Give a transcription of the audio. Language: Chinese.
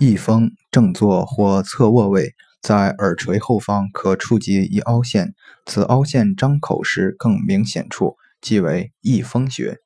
翳风正坐或侧卧位在耳垂后方可触及一凹陷此凹陷张口时更明显处即为翳风穴。